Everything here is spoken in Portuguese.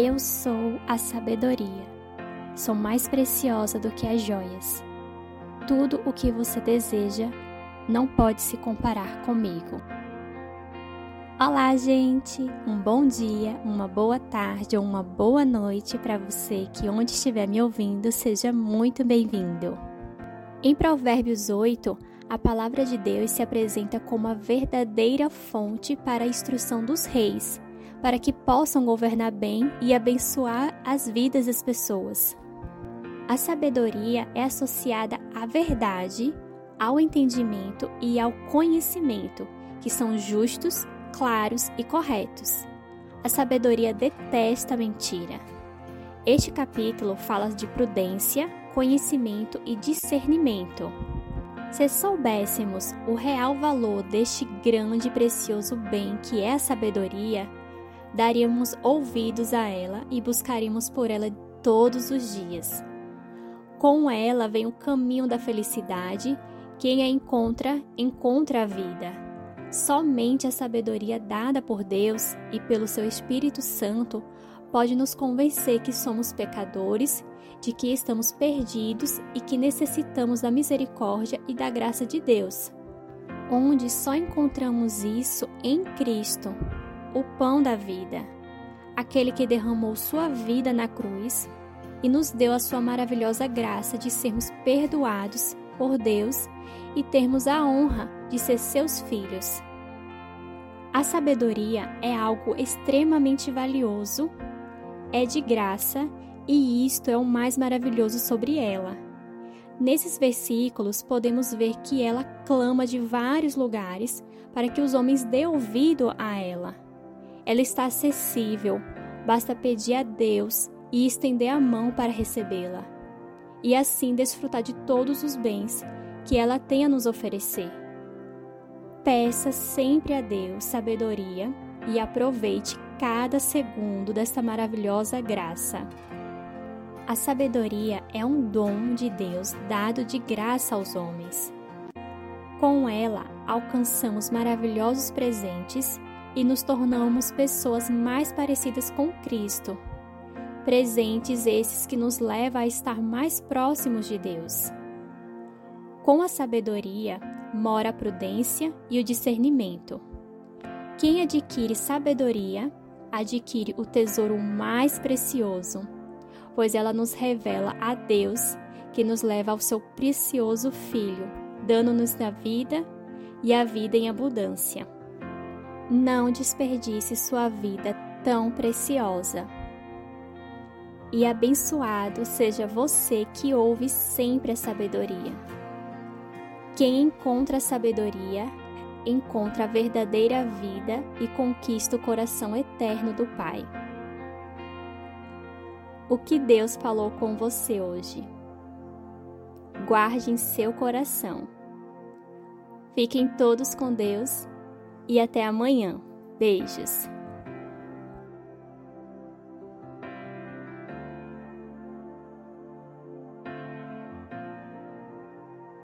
Eu sou a sabedoria. Sou mais preciosa do que as joias. Tudo o que você deseja não pode se comparar comigo. Olá, gente! Um bom dia, uma boa tarde ou uma boa noite para você que, onde estiver me ouvindo, seja muito bem-vindo. Em Provérbios 8, a palavra de Deus se apresenta como a verdadeira fonte para a instrução dos reis, para que possam governar bem e abençoar as vidas das pessoas. A sabedoria é associada à verdade, ao entendimento e ao conhecimento, que são justos claros e corretos. A sabedoria detesta a mentira. Este capítulo fala de prudência, conhecimento e discernimento. Se soubéssemos o real valor deste grande e precioso bem que é a sabedoria, daríamos ouvidos a ela e buscaríamos por ela todos os dias. Com ela vem o caminho da felicidade, quem a encontra, encontra a vida. Somente a sabedoria dada por Deus e pelo seu Espírito Santo pode nos convencer que somos pecadores, de que estamos perdidos e que necessitamos da misericórdia e da graça de Deus. Onde só encontramos isso em Cristo, o pão da vida, aquele que derramou sua vida na cruz e nos deu a sua maravilhosa graça de sermos perdoados por Deus e termos a honra de ser seus filhos. A sabedoria é algo extremamente valioso, é de graça e isto é o mais maravilhoso sobre ela. Nesses versículos podemos ver que ela clama de vários lugares para que os homens dê ouvido a ela. Ela está acessível, basta pedir a Deus e estender a mão para recebê-la, e assim desfrutar de todos os bens que ela tem a nos oferecer. Peça sempre a Deus sabedoria e aproveite cada segundo desta maravilhosa graça. A sabedoria é um dom de Deus dado de graça aos homens. Com ela, alcançamos maravilhosos presentes e nos tornamos pessoas mais parecidas com Cristo. Presentes esses que nos levam a estar mais próximos de Deus. Com a sabedoria mora a prudência e o discernimento. Quem adquire sabedoria adquire o tesouro mais precioso, pois ela nos revela a Deus que nos leva ao seu precioso Filho, dando-nos a vida e a vida em abundância. Não desperdice sua vida tão preciosa. E abençoado seja você que ouve sempre a sabedoria. Quem encontra a sabedoria, encontra a verdadeira vida e conquista o coração eterno do Pai. O que Deus falou com você hoje? Guarde em seu coração. Fiquem todos com Deus e até amanhã. Beijos.